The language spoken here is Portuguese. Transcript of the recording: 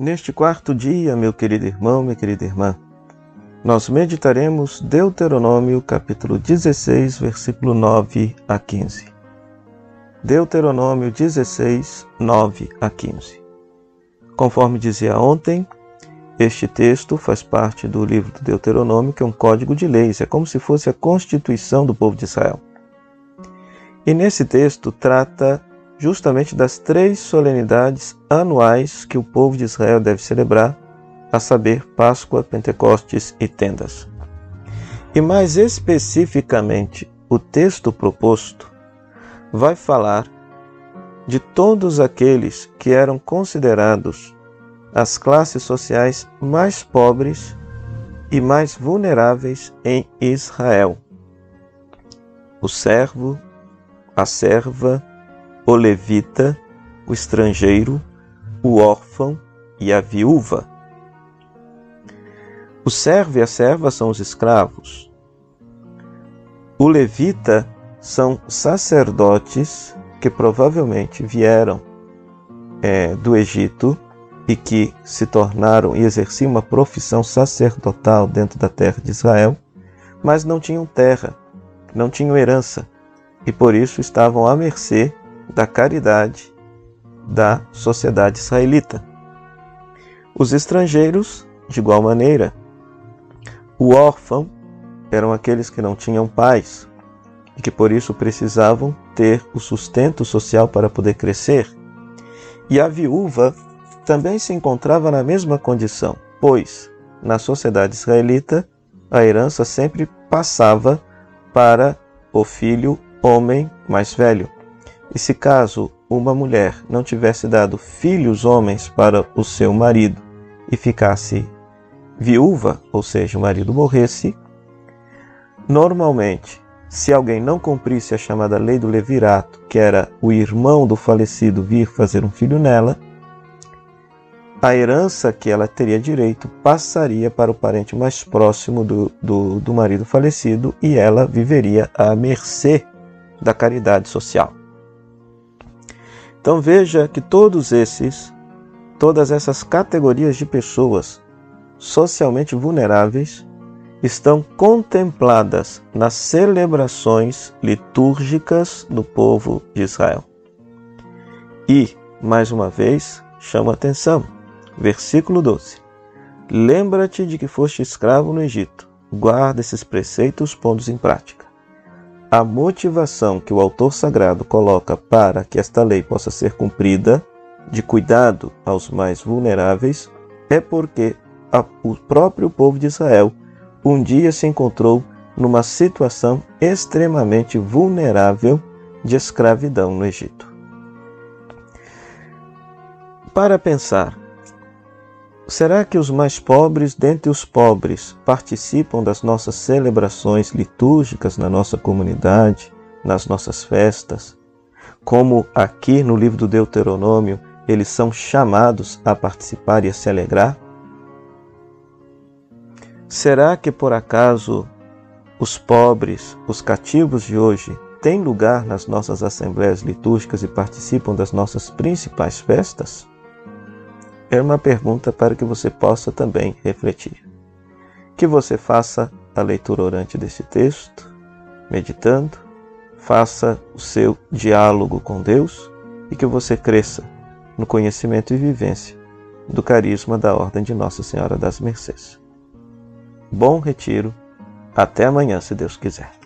Neste quarto dia, meu querido irmão, minha querida irmã, nós meditaremos Deuteronômio capítulo 16, versículo 9 a 15. Deuteronômio 16, 9 a 15. Conforme dizia ontem, este texto faz parte do livro do Deuteronômio, que é um código de leis, é como se fosse a constituição do povo de Israel. E nesse texto trata justamente das três solenidades anuais que o povo de Israel deve celebrar, a saber, Páscoa, Pentecostes e Tendas. E mais especificamente, o texto proposto vai falar de todos aqueles que eram considerados as classes sociais mais pobres e mais vulneráveis em Israel. O servo, a serva, o levita, o estrangeiro, o órfão e a viúva. O servo e a serva são os escravos. O levita são sacerdotes que provavelmente vieram é, do Egito e que se tornaram e exerciam uma profissão sacerdotal dentro da terra de Israel, mas não tinham terra, não tinham herança e por isso estavam à mercê da caridade da sociedade israelita. Os estrangeiros, de igual maneira, o órfão eram aqueles que não tinham pais e que por isso precisavam ter o sustento social para poder crescer. E a viúva também se encontrava na mesma condição, pois, na sociedade israelita, a herança sempre passava para o filho homem mais velho. E se caso uma mulher não tivesse dado filhos homens para o seu marido e ficasse viúva, ou seja, o marido morresse, normalmente, se alguém não cumprisse a chamada lei do levirato, que era o irmão do falecido vir fazer um filho nela, a herança que ela teria direito passaria para o parente mais próximo do, do, do marido falecido e ela viveria à mercê da caridade social. Então veja que todos esses, todas essas categorias de pessoas socialmente vulneráveis estão contempladas nas celebrações litúrgicas do povo de Israel. E, mais uma vez, chama atenção Versículo 12: Lembra-te de que foste escravo no Egito. Guarda esses preceitos pondo-os em prática. A motivação que o autor sagrado coloca para que esta lei possa ser cumprida, de cuidado aos mais vulneráveis, é porque a, o próprio povo de Israel um dia se encontrou numa situação extremamente vulnerável de escravidão no Egito. Para pensar Será que os mais pobres dentre os pobres participam das nossas celebrações litúrgicas na nossa comunidade, nas nossas festas? Como aqui no livro do Deuteronômio, eles são chamados a participar e a se alegrar? Será que por acaso os pobres, os cativos de hoje, têm lugar nas nossas assembleias litúrgicas e participam das nossas principais festas? É uma pergunta para que você possa também refletir. Que você faça a leitura orante deste texto, meditando, faça o seu diálogo com Deus e que você cresça no conhecimento e vivência do carisma da Ordem de Nossa Senhora das Mercês. Bom retiro, até amanhã, se Deus quiser.